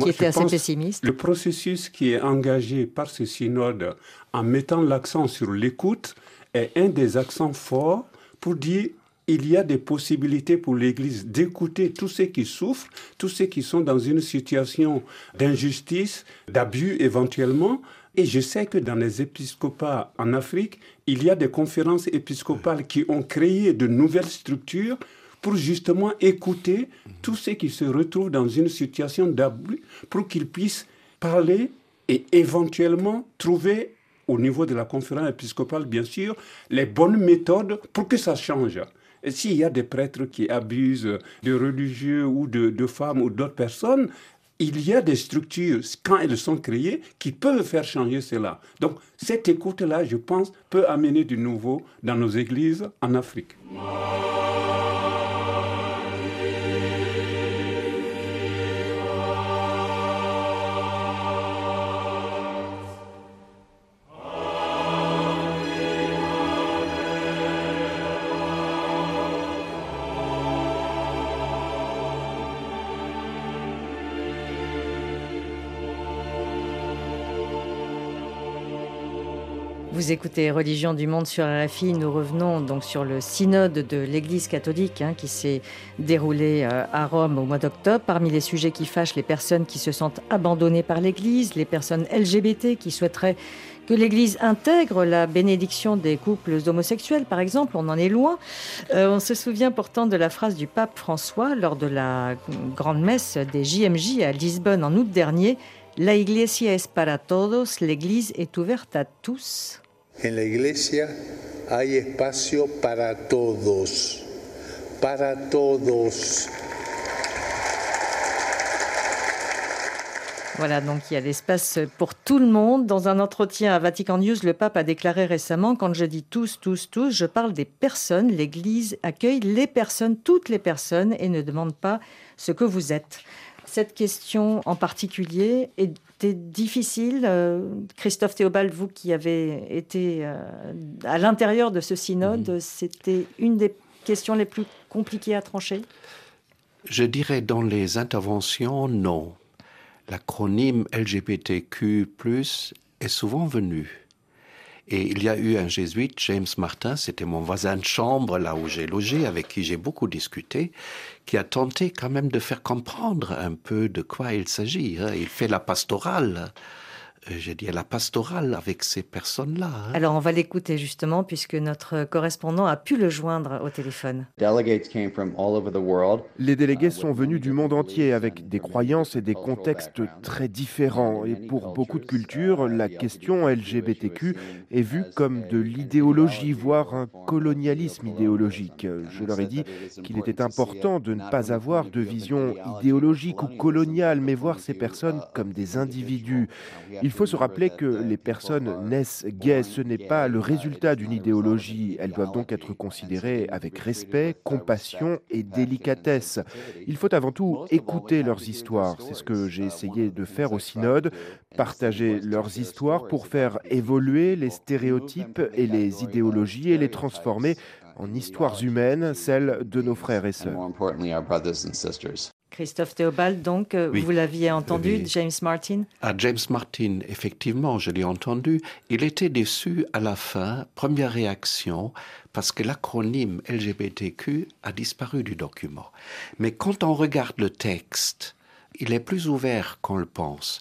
qui était assez pessimiste. Le processus qui est engagé par ce synode en mettant l'accent sur l'écoute est un des accents forts pour dire il y a des possibilités pour l'Église d'écouter tous ceux qui souffrent, tous ceux qui sont dans une situation d'injustice, d'abus éventuellement. Et je sais que dans les épiscopats en Afrique, il y a des conférences épiscopales qui ont créé de nouvelles structures pour justement écouter tous ceux qui se retrouvent dans une situation d'abus, pour qu'ils puissent parler et éventuellement trouver au niveau de la conférence épiscopale, bien sûr, les bonnes méthodes pour que ça change. S'il y a des prêtres qui abusent de religieux ou de, femmes ou d'autres personnes, il y a des structures, quand elles sont créées, qui peuvent faire changer cela. Donc cette écoute-là, je pense, peut amener du nouveau dans nos églises en Afrique. Écoutez Religion du Monde sur RFI. Nous revenons donc sur le synode de l'Église catholique hein, qui s'est déroulé euh, à Rome au mois d'octobre. Parmi les sujets qui fâchent les personnes qui se sentent abandonnées par l'Église, les personnes LGBT qui souhaiteraient que l'Église intègre la bénédiction des couples homosexuels, par exemple, on en est loin. Euh, on se souvient pourtant de la phrase du pape François lors de la grande messe des JMJ à Lisbonne en août dernier. La Iglesia es para todos, l'Église est ouverte à tous. En la iglesia hay espacio para todos, para todos. Voilà, donc il y a l'espace pour tout le monde. Dans un entretien à Vatican News, le pape a déclaré récemment, quand je dis tous, tous, tous, je parle des personnes. L'Église accueille les personnes, toutes les personnes, et ne demande pas ce que vous êtes. Cette question en particulier était difficile. Euh, Christophe Théobald, vous qui avez été euh, à l'intérieur de ce synode, mhm. c'était une des questions les plus compliquées à trancher? Je dirais dans les interventions, non. L'acronyme LGBTQ est souvent venu. Et il y a eu un jésuite, James Martin, c'était mon voisin de chambre là où j'ai logé, avec qui j'ai beaucoup discuté, qui a tenté quand même de faire comprendre un peu de quoi il s'agit. Hein. Il fait la pastorale euh, j'ai dit, à la pastorale avec ces personnes-là. Hein. Alors on va l'écouter justement puisque notre correspondant a pu le joindre au téléphone. Les délégués sont venus du monde entier avec des croyances et des contextes très différents. Et pour beaucoup de cultures, la question LGBTQ est vue comme de l'idéologie, voire un colonialisme idéologique. Je leur ai dit qu'il était important de ne pas avoir de vision idéologique ou coloniale, mais voir ces personnes comme des individus. Il faut se rappeler que les personnes naissent gays, ce n'est pas le résultat d'une idéologie. Elles doivent donc être considérées avec respect, compassion et délicatesse. Il faut avant tout écouter leurs histoires. C'est ce que j'ai essayé de faire au synode, partager leurs histoires pour faire évoluer les stéréotypes et les idéologies et les transformer en histoires humaines, celles de nos frères et sœurs. Christophe Théobald, donc, euh, vous l'aviez entendu, James Martin? Ah, James Martin, effectivement, je l'ai entendu. Il était déçu à la fin, première réaction, parce que l'acronyme LGBTQ a disparu du document. Mais quand on regarde le texte, il est plus ouvert qu'on le pense,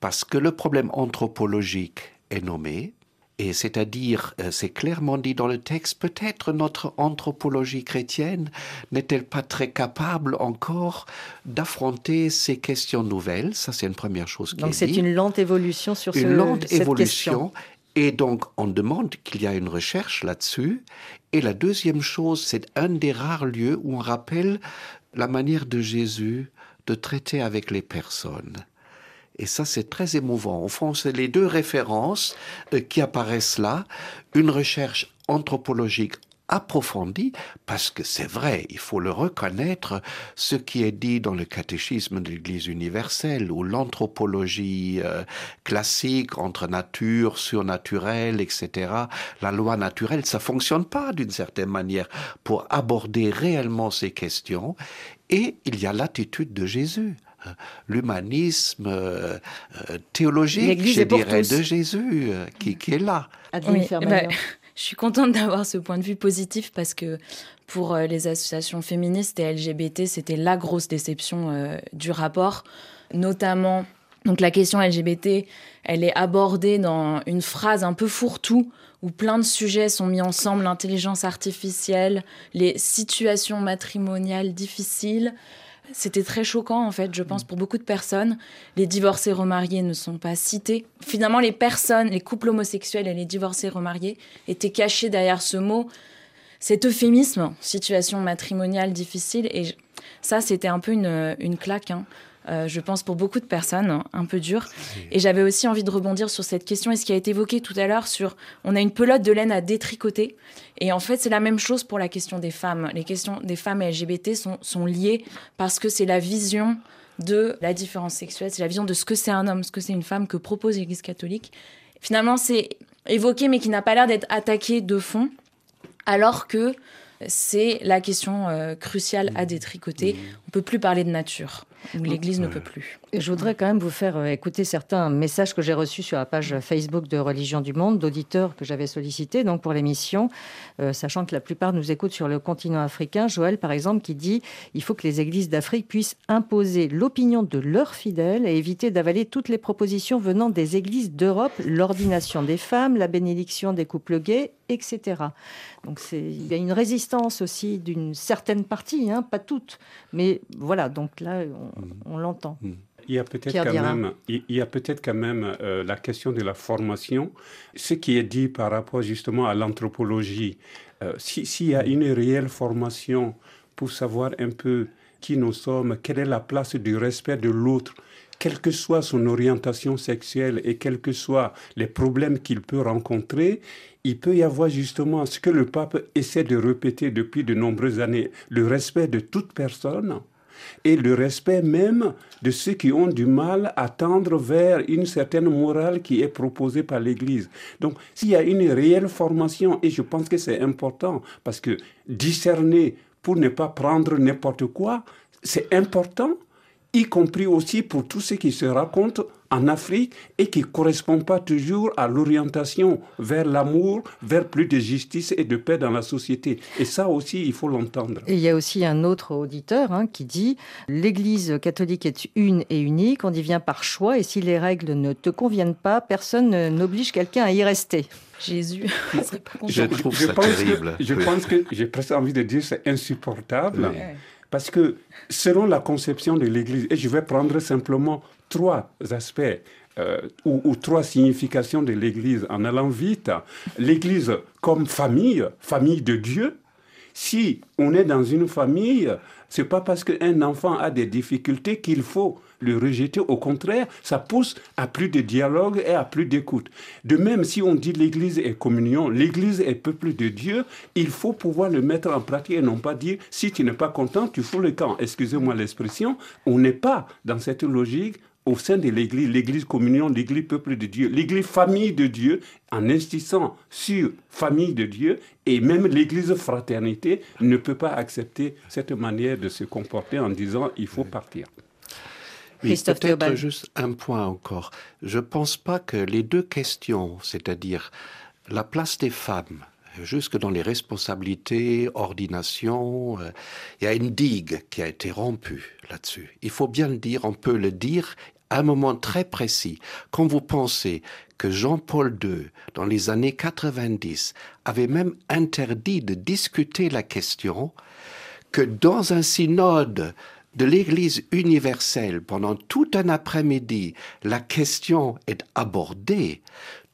parce que le problème anthropologique est nommé, et c'est-à-dire, euh, c'est clairement dit dans le texte, peut-être notre anthropologie chrétienne n'est-elle pas très capable encore d'affronter ces questions nouvelles. Ça, c'est une première chose qui Donc c'est une lente évolution sur une lente cette évolution. Question. Et donc, on demande qu'il y a une recherche là-dessus. Et la deuxième chose, c'est un des rares lieux où on rappelle la manière de Jésus de traiter avec les personnes. Et ça, c'est très émouvant. Au fond, c'est les deux références euh, qui apparaissent là. Une recherche anthropologique approfondie, parce que c'est vrai, il faut le reconnaître, ce qui est dit dans le catéchisme de l'Église universelle, ou l'anthropologie euh, classique entre nature, surnaturel, etc., la loi naturelle, ça fonctionne pas d'une certaine manière pour aborder réellement ces questions. Et il y a l'attitude de Jésus l'humanisme euh, euh, théologique, je dirais, de Jésus euh, qui, est là. Oui, bah, <laughs> je suis contente d'avoir ce point de vue positif parce que pour les associations féministes et LGBT, c'était la grosse déception du rapport, notamment donc la question LGBT, elle est abordée dans une phrase un peu fourre-tout où plein de sujets sont mis ensemble, l'intelligence artificielle, les situations matrimoniales difficiles, c'était très choquant, en fait, je pense, pour beaucoup de personnes. Les divorcés remariés ne sont pas cités. Finalement, les personnes, les couples homosexuels et les divorcés remariés étaient cachés derrière ce mot. Cet euphémisme, situation matrimoniale difficile, et ça, c'était un peu une, claque. Hein. Euh, je pense pour beaucoup de personnes, un peu dur. Et j'avais aussi envie de rebondir sur cette question et ce qui a été évoqué tout à l'heure sur on a une pelote de laine à détricoter. Et en fait, c'est la même chose pour la question des femmes. Les questions des femmes LGBT sont, sont liées parce que c'est la vision de la différence sexuelle, c'est la vision de ce que c'est un homme, ce que c'est une femme que propose l'Église catholique. Finalement, c'est évoqué mais qui n'a pas l'air d'être attaqué de fond, alors que c'est la question euh, cruciale à détricoter. On peut plus parler de nature où l'Église ne peut plus. Je voudrais quand même vous faire euh, écouter certains messages que j'ai reçus sur la page Facebook de Religion du Monde, d'auditeurs que j'avais sollicités donc pour l'émission, euh, sachant que la plupart nous écoutent sur le continent africain. Joël, par exemple, qui dit il faut que les églises d'Afrique puissent imposer l'opinion de leurs fidèles et éviter d'avaler toutes les propositions venant des églises d'Europe, l'ordination des femmes, la bénédiction des couples gays, etc. Donc il y a une résistance aussi d'une certaine partie, hein, pas toute, mais voilà. Donc là, on, l'entend. Mm. Il y a peut-être quand, même, il y a peut-être quand même euh, la question de la formation, ce qui est dit par rapport justement à l'anthropologie. Euh, s'il y a une réelle formation pour savoir un peu qui nous sommes, quelle est la place du respect de l'autre, quelle que soit son orientation sexuelle et quels que soient les problèmes qu'il peut rencontrer, il peut y avoir justement ce que le pape essaie de répéter depuis de nombreuses années, le respect de toute personne et le respect même de ceux qui ont du mal à tendre vers une certaine morale qui est proposée par l'Église. Donc, s'il y a une réelle formation, et je pense que c'est important, parce que discerner pour ne pas prendre n'importe quoi, c'est important. Y compris aussi pour tout ce qui se raconte en Afrique et qui ne correspond pas toujours à l'orientation vers l'amour, vers plus de justice et de paix dans la société. Et ça aussi, il faut l'entendre. Et il y a aussi un autre auditeur hein, qui dit L'Église catholique est une et unique, on y vient par choix, et si les règles ne te conviennent pas, personne n'oblige quelqu'un à y rester. Jésus. <laughs> je trouve ça terrible. je pense que j'ai presque envie de dire c'est insupportable. Parce que selon la conception de l'Église, et je vais prendre simplement trois aspects euh, ou, trois significations de l'Église en allant vite. L'Église comme famille, famille de Dieu. Si on est dans une famille, c'est pas parce qu'un enfant a des difficultés qu'il faut le rejeter. Au contraire, ça pousse à plus de dialogue et à plus d'écoute. De même, si on dit l'Église est communion, l'Église est peuple de Dieu, il faut pouvoir le mettre en pratique et non pas dire si tu n'es pas content, tu fous le camp. Excusez-moi l'expression, on n'est pas dans cette logique au sein de l'Église, l'Église communion, l'Église peuple de Dieu, l'Église famille de Dieu, en insistant sur famille de Dieu, et même l'Église fraternité ne peut pas accepter cette manière de se comporter en disant il faut partir. Oui, peut-être juste un point encore. Je ne pense pas que les deux questions, c'est-à-dire la place des femmes, jusque dans les responsabilités, ordination, euh, il y a une digue qui a été rompue là-dessus. Il faut bien le dire, on peut le dire un moment très précis. Quand vous pensez que Jean-Paul II, dans les années 90, avait même interdit de discuter la question, que dans un synode de l'Église universelle pendant tout un après-midi, la question est abordée.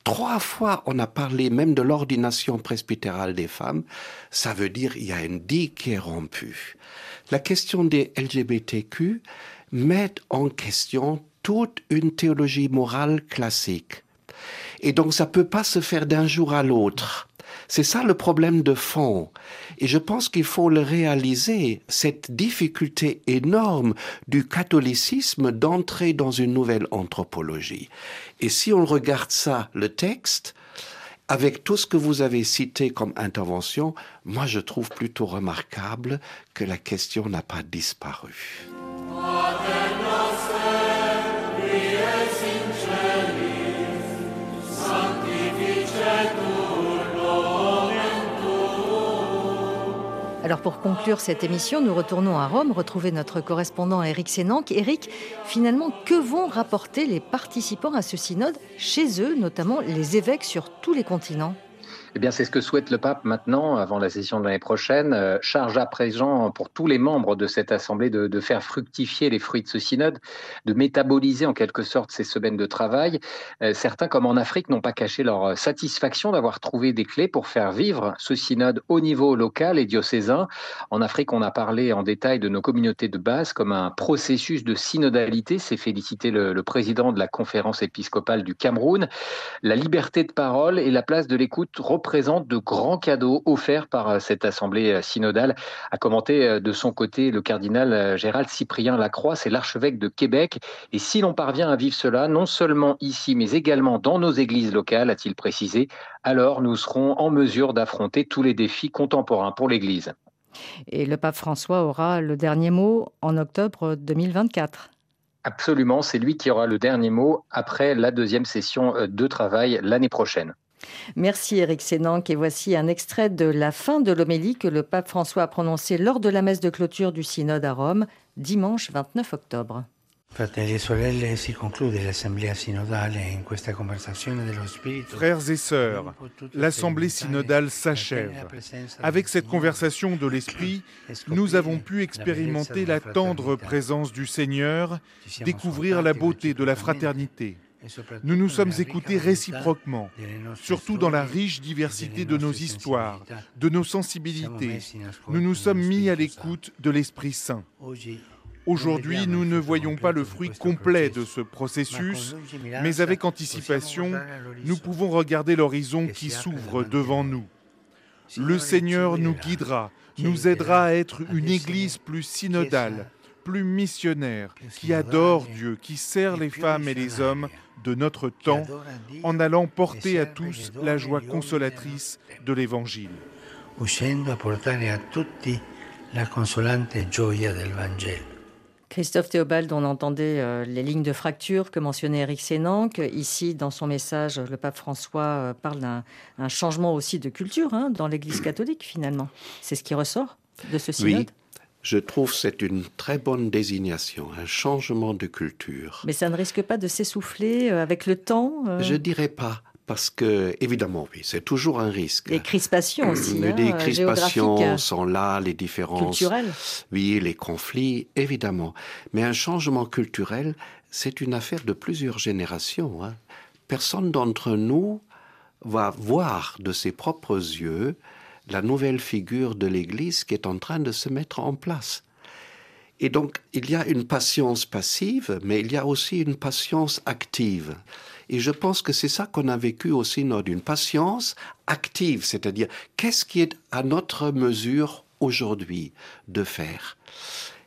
Trois fois, on a parlé même de l'ordination presbytérale des femmes. Ça veut dire qu'il y a une digue qui est rompue. La question des LGBTQ met en question toute une théologie morale classique. Et donc ça peut pas se faire d'un jour à l'autre. C'est ça le problème de fond. Et je pense qu'il faut le réaliser, cette difficulté énorme du catholicisme d'entrer dans une nouvelle anthropologie. Et si on regarde ça, le texte, avec tout ce que vous avez cité comme intervention, moi je trouve plutôt remarquable que la question n'a pas disparu. Alors pour conclure cette émission, nous retournons à Rome, retrouver notre correspondant Eric Sénanque. Eric, finalement, que vont rapporter les participants à ce synode chez eux, notamment les évêques sur tous les continents? Eh bien, c'est ce que souhaite le pape maintenant, avant la session de l'année prochaine. Euh, charge à présent pour tous les membres de cette assemblée de, faire fructifier les fruits de ce synode, de métaboliser en quelque sorte ces semaines de travail. Euh, certains, comme en Afrique, n'ont pas caché leur satisfaction d'avoir trouvé des clés pour faire vivre ce synode au niveau local et diocésain. En Afrique, on a parlé en détail de nos communautés de base comme un processus de synodalité. C'est félicité le, le président de la conférence épiscopale du Cameroun. La liberté de parole et la place de l'écoute présente de grands cadeaux offerts par euh, cette assemblée euh, synodale, a commenté euh, de son côté le cardinal Gérald Cyprien Lacroix, c'est l'archevêque de Québec. Et si l'on parvient à vivre cela, non seulement ici, mais également dans nos églises locales, a-t-il précisé, alors nous serons en mesure d'affronter tous les défis contemporains pour l'Église. Et le pape François aura le dernier mot en octobre 2024. Absolument, c'est lui qui aura le dernier mot après la deuxième session de travail l'année prochaine. Merci Eric Sénanque et voici un extrait de la fin de l'homélie que le pape François a prononcée lors de la messe de clôture du synode à Rome, dimanche 29 octobre. E Frères et sœurs, l'Assemblée synodale s'achève. Avec cette conversation de l'Esprit, nous avons pu expérimenter la tendre présence du Seigneur, découvrir la beauté de la fraternité. Nous nous sommes écoutés réciproquement, surtout dans la riche diversité de nos histoires, de nos sensibilités. Nous nous sommes mis à l'écoute de l'Esprit Saint. Aujourd'hui, nous ne voyons pas le fruit complet de ce processus, mais avec anticipation, nous pouvons regarder l'horizon qui s'ouvre devant nous. Le Seigneur nous guidera, nous aidera à être une Église plus synodale, plus missionnaire, qui adore Dieu, qui sert les femmes et les hommes de notre temps en allant porter à tous la joie consolatrice de l'Évangile. Christophe Théobald, on entendait euh, les lignes de fracture que mentionnait Eric Sénanque. Ici, dans son message, le pape François euh, parle d'un changement aussi de culture hein, dans l'Église catholique, finalement. C'est ce qui ressort de ce synode? oui. Je trouve que c'est une très bonne désignation, un changement de culture. Mais ça ne risque pas de s'essouffler euh, avec le temps Je dirais pas parce que, évidemment, oui, c'est toujours un risque. Les crispations aussi. Les hein, crispations sont là, les différences. Culturelles. Oui, les conflits, évidemment. Mais un changement culturel, c'est une affaire de plusieurs générations. Hein. Personne d'entre nous va voir de ses propres yeux la nouvelle figure de l'Église qui est en train de se mettre en place. Et donc, il y a une patience passive, mais il y a aussi une patience active. Et je pense que c'est ça qu'on a vécu au synode, une patience active, c'est-à-dire qu'est-ce qui est à notre mesure aujourd'hui de faire?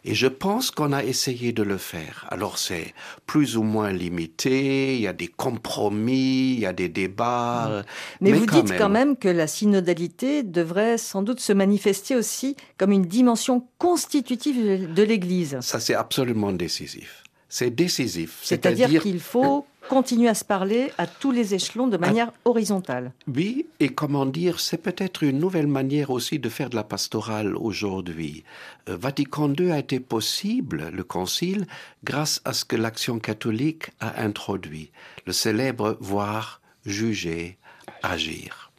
Et je pense qu'on a essayé de le faire. Alors c'est plus ou moins limité, il y a des compromis, il y a des débats. Mais, vous dites quand même que la synodalité devrait sans doute se manifester aussi comme une dimension constitutive de l'Église. Ça c'est absolument décisif. C'est décisif. C'est-à-dire qu'il faut continuer à se parler à tous les échelons de manière horizontale. Oui, et comment dire, c'est peut-être une nouvelle manière aussi de faire de la pastorale aujourd'hui. Euh, Vatican II a été possible, le concile, grâce à ce que l'action catholique a introduit, le célèbre voir, juger, agir.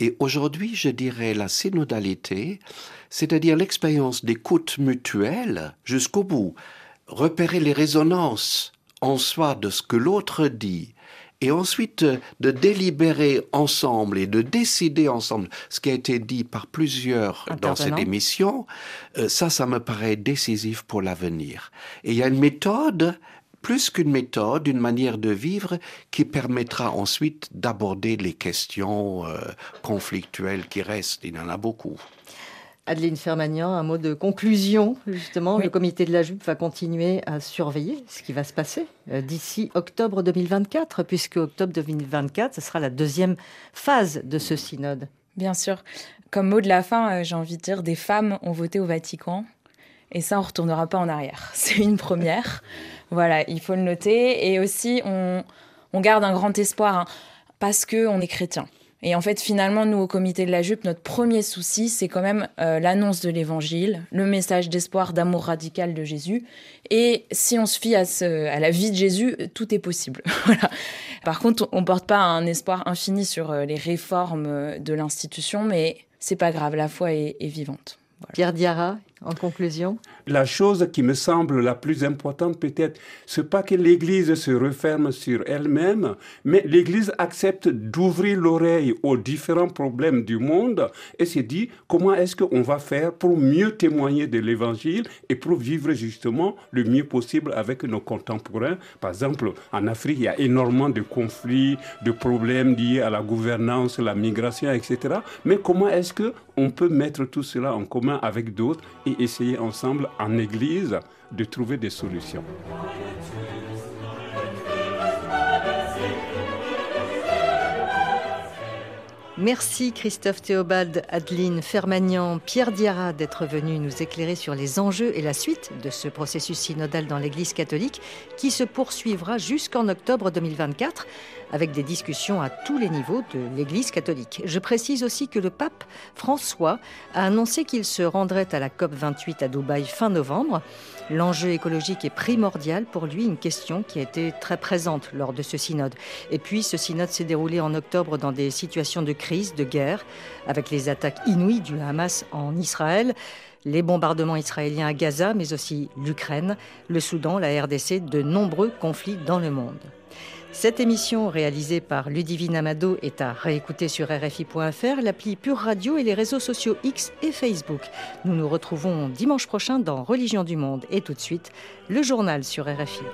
Et aujourd'hui, je dirais la synodalité, c'est-à-dire l'expérience d'écoute mutuelle jusqu'au bout, repérer les résonances en soi de ce que l'autre dit, et ensuite de délibérer ensemble et de décider ensemble ce qui a été dit par plusieurs dans cette émission, euh, ça, ça me paraît décisif pour l'avenir. Et il y a une méthode, plus qu'une méthode, une manière de vivre qui permettra ensuite d'aborder les questions euh, conflictuelles qui restent. Il y en a beaucoup. Adeline Fermagnan, un mot de conclusion, justement. Le comité de la jupe va continuer à surveiller ce qui va se passer euh, d'ici octobre 2024, puisque octobre 2024, ce sera la deuxième phase de ce synode. Bien sûr. Comme mot de la fin, euh, j'ai envie de dire, des femmes ont voté au Vatican. Et ça, on ne retournera pas en arrière. <laughs> C'est une première. voilà, il faut le noter. Et aussi, on, garde un grand espoir, hein, parce qu'on est chrétien. Et en fait, finalement, nous, au comité de la jupe, notre premier souci, c'est quand même euh, l'annonce de l'évangile, le message d'espoir, d'amour radical de Jésus. Et si on se fie à, à la vie de Jésus, tout est possible. <laughs> voilà. Par contre, on porte pas un espoir infini sur euh, les réformes euh, de l'institution, mais c'est pas grave, la foi est, vivante. Pierre Diarra, en conclusion La chose qui me semble la plus importante peut-être, c'est pas que l'Église se referme sur elle-même, mais l'Église accepte d'ouvrir l'oreille aux différents problèmes du monde et se dit comment est-ce qu'on va faire pour mieux témoigner de l'Évangile et pour vivre justement le mieux possible avec nos contemporains? Par exemple, en Afrique, il y a énormément de conflits, de problèmes liés à la gouvernance, la migration, etc. Mais comment est-ce qu'on peut mettre tout cela en commun avec d'autres et essayer ensemble en Église de trouver des solutions. Merci Christophe Théobald, Adeline Fermagnan, Pierre Diarra d'être venus nous éclairer sur les enjeux et la suite de ce processus synodal dans l'Église catholique qui se poursuivra jusqu'en octobre 2024 avec des discussions à tous les niveaux de l'Église catholique. Je précise aussi que le pape François a annoncé qu'il se rendrait à la COP 28 à Dubaï fin novembre. L'enjeu écologique est primordial pour lui, une question qui a été très présente lors de ce synode. Et puis, ce synode s'est déroulé en octobre dans des situations de crise, de guerre, avec les attaques inouïes du Hamas en Israël les bombardements israéliens à Gaza, mais aussi l'Ukraine, le Soudan, la RDC, de nombreux conflits dans le monde. Cette émission réalisée par Ludivine Amado est à réécouter sur RFI.fr, l'appli Pure Radio et les réseaux sociaux X et Facebook. Nous nous retrouvons dimanche prochain dans Religion du Monde et tout de suite le journal sur RFI.